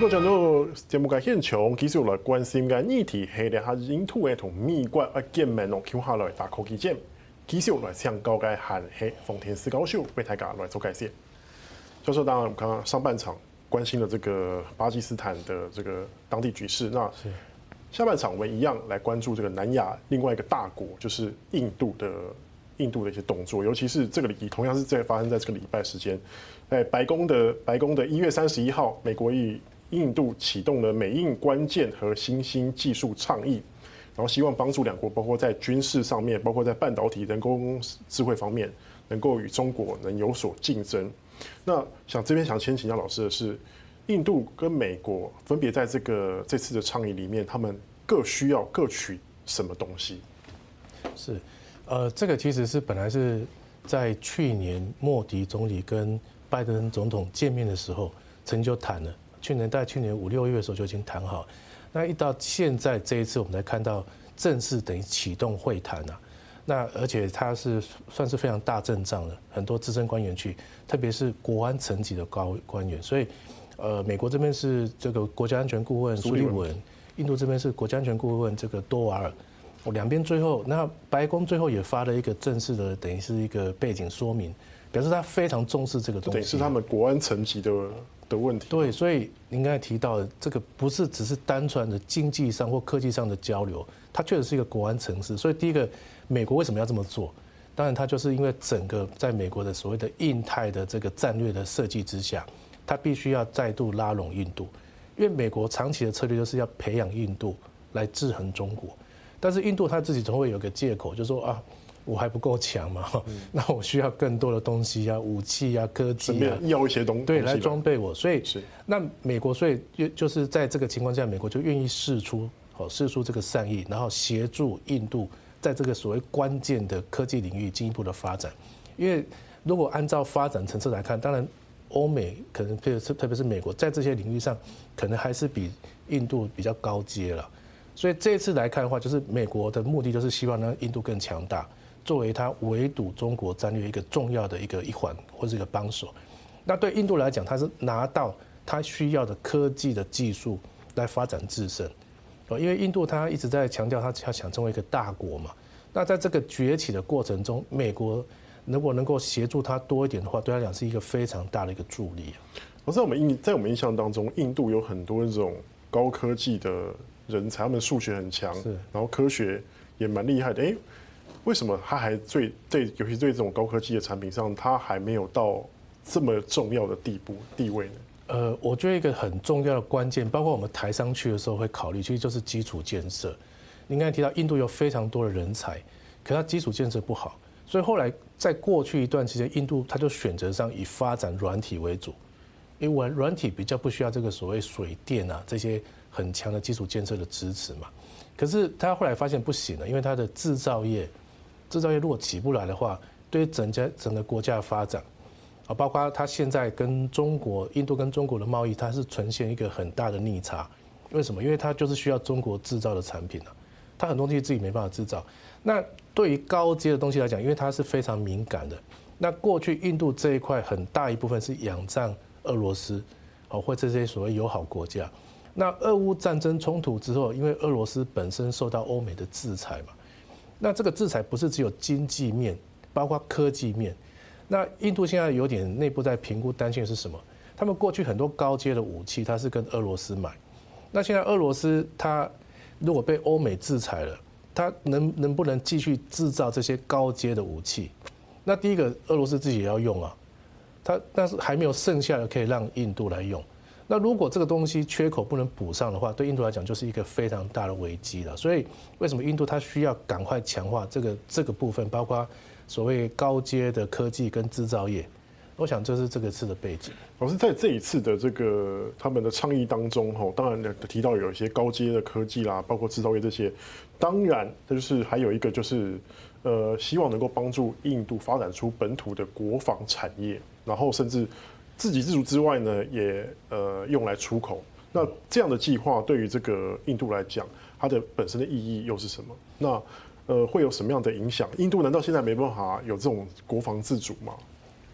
这个讲到节目嘅现场，继续来关心嘅议题系咧，系印度嘅同美国嘅见面哦，接下来打科技战，继续来请教嘅韩系冯天师教授为大家来做解释。教授，当然我们刚刚上半场关心了这个巴基斯坦的这个当地局势，那下半场我们一样来关注这个南亚另外一个大国，就是印度的印度的一些动作，尤其是这个礼，同样是在发生在这个礼拜时间，在白宫的白宫的一月三十一号，美国以印度启动了美印关键和新兴技术倡议，然后希望帮助两国，包括在军事上面，包括在半导体、人工智慧方面，能够与中国能有所竞争。那想这边想先请教老师的是，印度跟美国分别在这个这次的倡议里面，他们各需要各取什么东西？是，呃，这个其实是本来是在去年莫迪总理跟拜登总统见面的时候，曾经就谈了。去年在去年五六月的时候就已经谈好，那一到现在这一次我们才看到正式等于启动会谈啊，那而且他是算是非常大阵仗的，很多资深官员去，特别是国安层级的高官员，所以呃美国这边是这个国家安全顾问苏利文，印度这边是国家安全顾问这个多瓦尔，我两边最后那白宫最后也发了一个正式的等于是一个背景说明，表示他非常重视这个东西，对，是他们国安层级的。的问题对，所以您刚才提到的这个不是只是单纯的经济上或科技上的交流，它确实是一个国安城市。所以第一个，美国为什么要这么做？当然，它就是因为整个在美国的所谓的印太的这个战略的设计之下，它必须要再度拉拢印度，因为美国长期的策略就是要培养印度来制衡中国，但是印度他自己总会有个借口，就是说啊。我还不够强嘛？那我需要更多的东西啊，武器啊，科技啊，要一些东西对来装备我。所以那美国所以就就是在这个情况下，美国就愿意试出好试出这个善意，然后协助印度在这个所谓关键的科技领域进一步的发展。因为如果按照发展层次来看，当然欧美可能特别是特别是美国在这些领域上，可能还是比印度比较高阶了。所以这次来看的话，就是美国的目的就是希望让印度更强大。作为他围堵中国战略一个重要的一个一环或者一个帮手，那对印度来讲，他是拿到他需要的科技的技术来发展自身，哦，因为印度他一直在强调他要想成为一个大国嘛，那在这个崛起的过程中，美国如果能够协助他多一点的话，对他讲是一个非常大的一个助力。我在我们印在我们印象当中，印度有很多这种高科技的人才，他们数学很强，是，然后科学也蛮厉害的，哎。为什么他还最对，尤其对这种高科技的产品上，他还没有到这么重要的地步地位呢？呃，我觉得一个很重要的关键，包括我们台商去的时候会考虑，其实就是基础建设。您刚才提到印度有非常多的人才，可它基础建设不好，所以后来在过去一段期间，印度它就选择上以发展软体为主，因为软软体比较不需要这个所谓水电啊这些很强的基础建设的支持嘛。可是他后来发现不行了，因为它的制造业。制造业如果起不来的话，对整家整个国家的发展，啊，包括它现在跟中国、印度跟中国的贸易，它是呈现一个很大的逆差。为什么？因为它就是需要中国制造的产品啊，它很多东西自己没办法制造。那对于高阶的东西来讲，因为它是非常敏感的。那过去印度这一块很大一部分是仰仗俄罗斯，啊，或这些所谓友好国家。那俄乌战争冲突之后，因为俄罗斯本身受到欧美的制裁嘛。那这个制裁不是只有经济面，包括科技面。那印度现在有点内部在评估，担心的是什么？他们过去很多高阶的武器，它是跟俄罗斯买。那现在俄罗斯它如果被欧美制裁了，它能能不能继续制造这些高阶的武器？那第一个，俄罗斯自己也要用啊，它但是还没有剩下的可以让印度来用。那如果这个东西缺口不能补上的话，对印度来讲就是一个非常大的危机了。所以为什么印度它需要赶快强化这个这个部分，包括所谓高阶的科技跟制造业？我想这是这个次的背景。老师在这一次的这个他们的倡议当中，哈，当然提到有一些高阶的科技啦，包括制造业这些。当然，这就是还有一个就是，呃，希望能够帮助印度发展出本土的国防产业，然后甚至。自给自足之外呢，也呃用来出口。那这样的计划对于这个印度来讲，它的本身的意义又是什么？那呃会有什么样的影响？印度难道现在没办法有这种国防自主吗？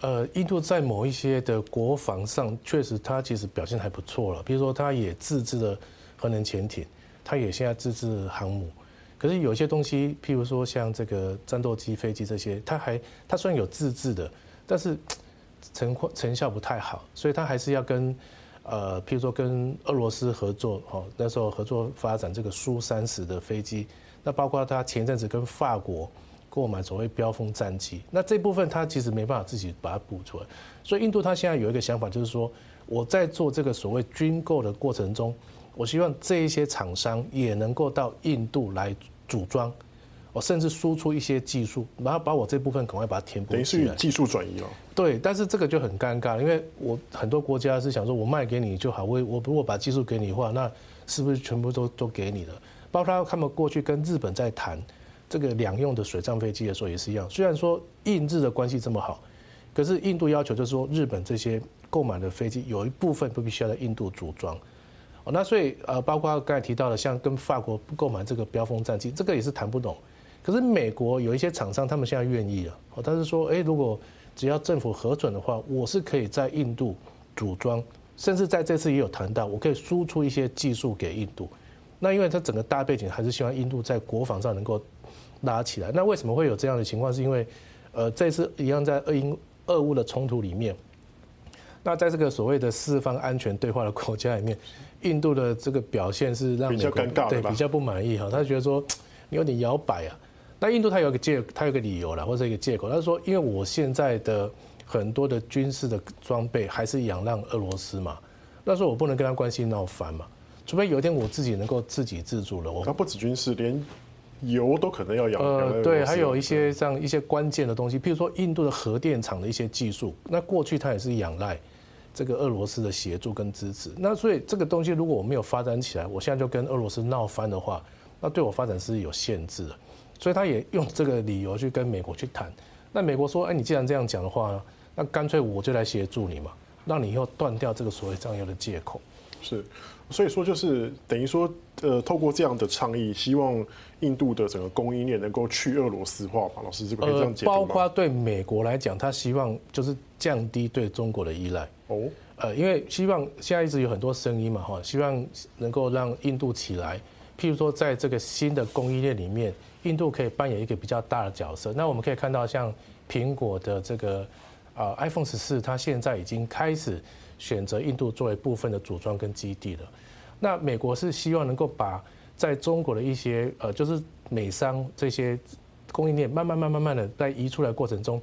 呃，印度在某一些的国防上，确实它其实表现还不错了。比如说，它也自制了核能潜艇，它也现在自制航母。可是有些东西，譬如说像这个战斗机、飞机这些，它还它虽然有自制的，但是成成效不太好，所以他还是要跟呃，譬如说跟俄罗斯合作，哦，那时候合作发展这个苏三十的飞机。那包括他前阵子跟法国。购买所谓标风战机，那这部分他其实没办法自己把它补出来，所以印度他现在有一个想法，就是说我在做这个所谓军购的过程中，我希望这一些厂商也能够到印度来组装，我甚至输出一些技术，然后把我这部分赶快把它填补。等于是技术转移了。对，但是这个就很尴尬，因为我很多国家是想说我卖给你就好，我我如果把技术给你的话，那是不是全部都都给你了？包括他们过去跟日本在谈。这个两用的水上飞机的时候也是一样，虽然说印日的关系这么好，可是印度要求就是说，日本这些购买的飞机有一部分都必须要在印度组装。哦，那所以呃，包括刚才提到的，像跟法国购买这个标风战机，这个也是谈不懂。可是美国有一些厂商，他们现在愿意了。哦，他是说，哎，如果只要政府核准的话，我是可以在印度组装，甚至在这次也有谈到，我可以输出一些技术给印度。那因为它整个大背景还是希望印度在国防上能够。拉起来，那为什么会有这样的情况？是因为，呃，这次一样在俄英俄乌的冲突里面，那在这个所谓的四方安全对话的国家里面，印度的这个表现是让比较尴尬，对比较不满意哈，他觉得说你有点摇摆啊。那印度他有个借，他有个理由了，或者一个借口，他说因为我现在的很多的军事的装备还是仰赖俄罗斯嘛，那时候我不能跟他关系闹翻嘛，除非有一天我自己能够自给自足了。我他不止军事，连。油都可能要养。呃，对，还有一些像一些关键的东西，譬如说印度的核电厂的一些技术，那过去它也是仰赖这个俄罗斯的协助跟支持。那所以这个东西如果我没有发展起来，我现在就跟俄罗斯闹翻的话，那对我发展是有限制的。所以他也用这个理由去跟美国去谈。那美国说，哎，你既然这样讲的话，那干脆我就来协助你嘛，让你以后断掉这个所谓这样的借口。是。所以说，就是等于说，呃，透过这样的倡议，希望印度的整个供应链能够去俄罗斯化嘛？老师，这个可以这样解读吗？包括对美国来讲，他希望就是降低对中国的依赖。哦。呃，因为希望现在一直有很多声音嘛，哈，希望能够让印度起来。譬如说，在这个新的供应链里面，印度可以扮演一个比较大的角色。那我们可以看到，像苹果的这个啊 iPhone 十四，它现在已经开始。选择印度作为部分的组装跟基地了。那美国是希望能够把在中国的一些呃，就是美商这些供应链，慢慢慢慢慢的在移出来过程中，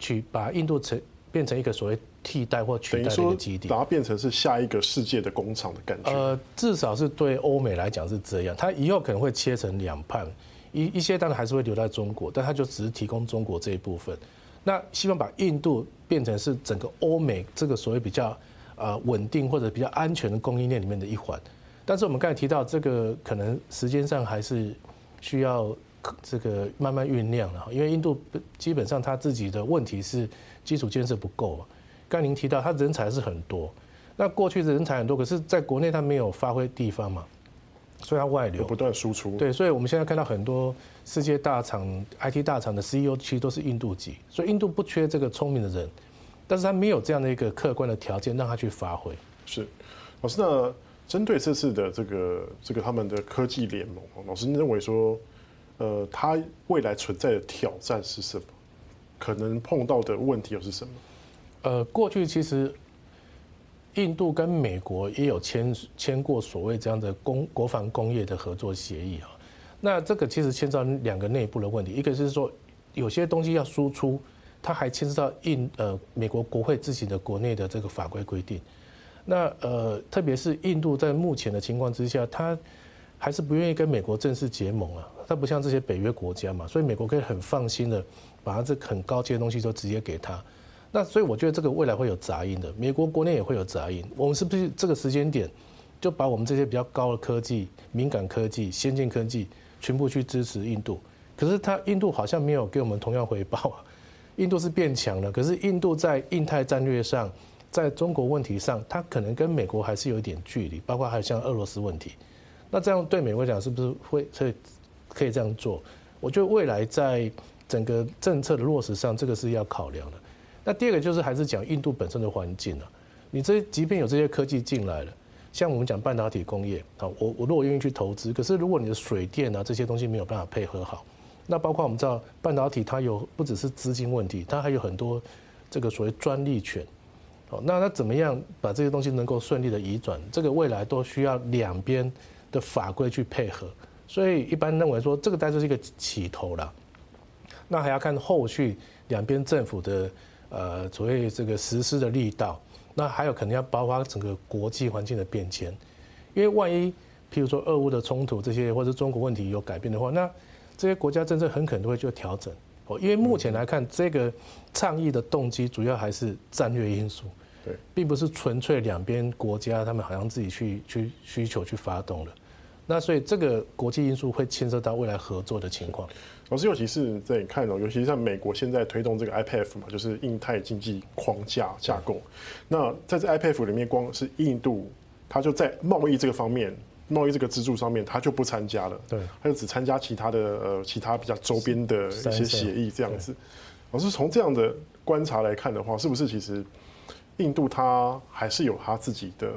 去把印度成变成一个所谓替代或取代的一个基地，把它变成是下一个世界的工厂的感觉。呃，至少是对欧美来讲是这样。它以后可能会切成两半，一一些当然还是会留在中国，但它就只是提供中国这一部分。那希望把印度变成是整个欧美这个所谓比较。呃，稳定或者比较安全的供应链里面的一环，但是我们刚才提到这个，可能时间上还是需要这个慢慢酝酿了。因为印度基本上它自己的问题是基础建设不够。刚您提到他人才是很多，那过去的人才很多，可是在国内他没有发挥地方嘛，所以他外流不断输出。对，所以我们现在看到很多世界大厂、IT 大厂的 CEO 其实都是印度籍，所以印度不缺这个聪明的人。但是他没有这样的一个客观的条件让他去发挥。是，老师，那针对这次的这个这个他们的科技联盟，老师认为说，呃，他未来存在的挑战是什么？可能碰到的问题又是什么？呃，过去其实印度跟美国也有签签过所谓这样的工国防工业的合作协议啊。那这个其实牵涉两个内部的问题，一个是说有些东西要输出。它还牵涉到印呃美国国会自己的国内的这个法规规定，那呃特别是印度在目前的情况之下，它还是不愿意跟美国正式结盟啊。它不像这些北约国家嘛，所以美国可以很放心的把它这很高阶的东西都直接给他。那所以我觉得这个未来会有杂音的，美国国内也会有杂音。我们是不是这个时间点就把我们这些比较高的科技、敏感科技、先进科技全部去支持印度？可是它印度好像没有给我们同样回报啊。印度是变强了，可是印度在印太战略上，在中国问题上，它可能跟美国还是有一点距离，包括还有像俄罗斯问题。那这样对美国讲，是不是会可以可以这样做？我觉得未来在整个政策的落实上，这个是要考量的。那第二个就是还是讲印度本身的环境啊，你这即便有这些科技进来了，像我们讲半导体工业啊，我我如果愿意去投资，可是如果你的水电啊这些东西没有办法配合好，那包括我们知道半导体它有不只是资金问题，它还有很多这个所谓专利权，哦，那它怎么样把这些东西能够顺利的移转，这个未来都需要两边的法规去配合，所以一般认为说这个大概就是一个起头了，那还要看后续两边政府的。呃，所谓这个实施的力道，那还有可能要包括整个国际环境的变迁，因为万一，譬如说俄乌的冲突这些，或者中国问题有改变的话，那这些国家政策很可能都会就调整哦。因为目前来看，这个倡议的动机主要还是战略因素，对，并不是纯粹两边国家他们好像自己去去需求去发动了。那所以这个国际因素会牵涉到未来合作的情况。老师，尤其是在你看哦，尤其是像美国现在推动这个 IPEF 嘛，就是印太经济框架架构。那在这 IPEF 里面，光是印度，它就在贸易这个方面，贸易这个支柱上面，它就不参加了。对，它就只参加其他的呃其他比较周边的一些协议这样子。老师从这样的观察来看的话，是不是其实印度它还是有它自己的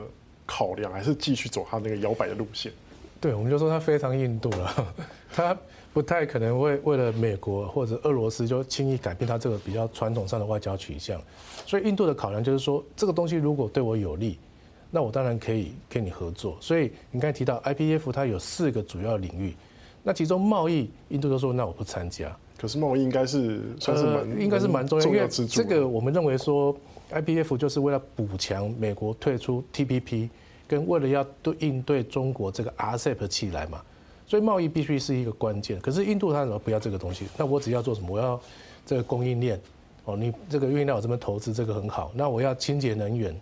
考量，还是继续走它那个摇摆的路线？对，我们就说它非常印度了，它。不太可能为为了美国或者俄罗斯就轻易改变它这个比较传统上的外交取向，所以印度的考量就是说，这个东西如果对我有利，那我当然可以跟你合作。所以你刚才提到 IPEF，它有四个主要领域，那其中贸易，印度就说那我不参加。可是贸易应该是算是蛮、呃、应该是蛮重要，因为这个我们认为说 IPEF 就是为了补强美国退出 TPP，跟为了要对应对中国这个 RCEP 起来嘛。所以贸易必须是一个关键，可是印度他怎么不要这个东西？那我只要做什么？我要这个供应链哦，你这个愿意让我这边投资，这个很好。那我要清洁能源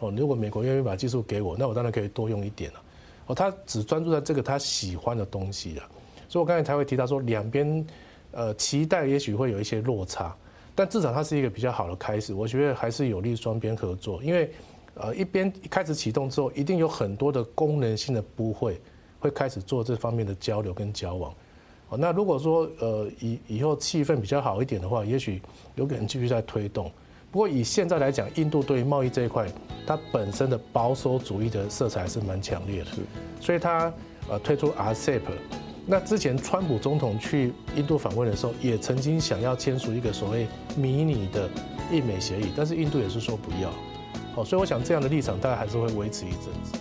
哦，如果美国愿意把技术给我，那我当然可以多用一点了。哦，他只专注在这个他喜欢的东西啊。所以我刚才才会提到说，两边呃期待也许会有一些落差，但至少它是一个比较好的开始。我觉得还是有利双边合作，因为呃一边一开始启动之后，一定有很多的功能性的部会。会开始做这方面的交流跟交往，哦，那如果说呃以以后气氛比较好一点的话，也许有可能继续在推动。不过以现在来讲，印度对于贸易这一块，它本身的保守主义的色彩还是蛮强烈的，所以它呃推出 RCEP。那之前川普总统去印度访问的时候，也曾经想要签署一个所谓迷你的印美协议，但是印度也是说不要。好，所以我想这样的立场大概还是会维持一阵子。